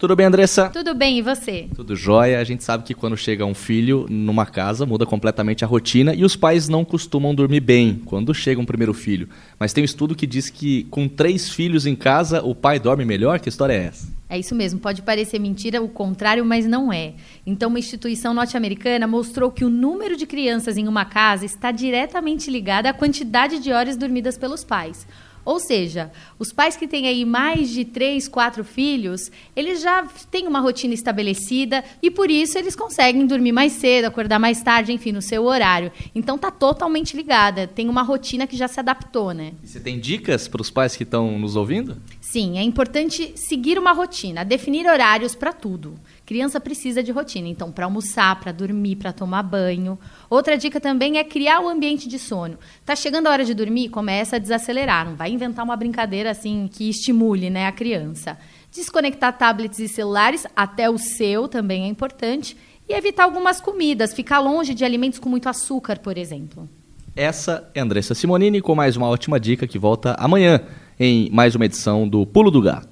Tudo bem, Andressa? Tudo bem, e você? Tudo jóia. A gente sabe que quando chega um filho numa casa, muda completamente a rotina e os pais não costumam dormir bem quando chega um primeiro filho. Mas tem um estudo que diz que com três filhos em casa, o pai dorme melhor. Que história é essa? É isso mesmo, pode parecer mentira, o contrário, mas não é. Então, uma instituição norte-americana mostrou que o número de crianças em uma casa está diretamente ligado à quantidade de horas dormidas pelos pais. Ou seja, os pais que têm aí mais de três, quatro filhos, eles já têm uma rotina estabelecida e por isso eles conseguem dormir mais cedo, acordar mais tarde, enfim, no seu horário. Então tá totalmente ligada, tem uma rotina que já se adaptou, né? E você tem dicas para os pais que estão nos ouvindo? Sim, é importante seguir uma rotina, definir horários para tudo. Criança precisa de rotina, então para almoçar, para dormir, para tomar banho. Outra dica também é criar o ambiente de sono. Tá chegando a hora de dormir, começa a desacelerar, não vai inventar uma brincadeira assim que estimule, né, a criança. Desconectar tablets e celulares, até o seu também é importante, e evitar algumas comidas, ficar longe de alimentos com muito açúcar, por exemplo. Essa é Andressa Simonini com mais uma ótima dica que volta amanhã em mais uma edição do Pulo do Gato.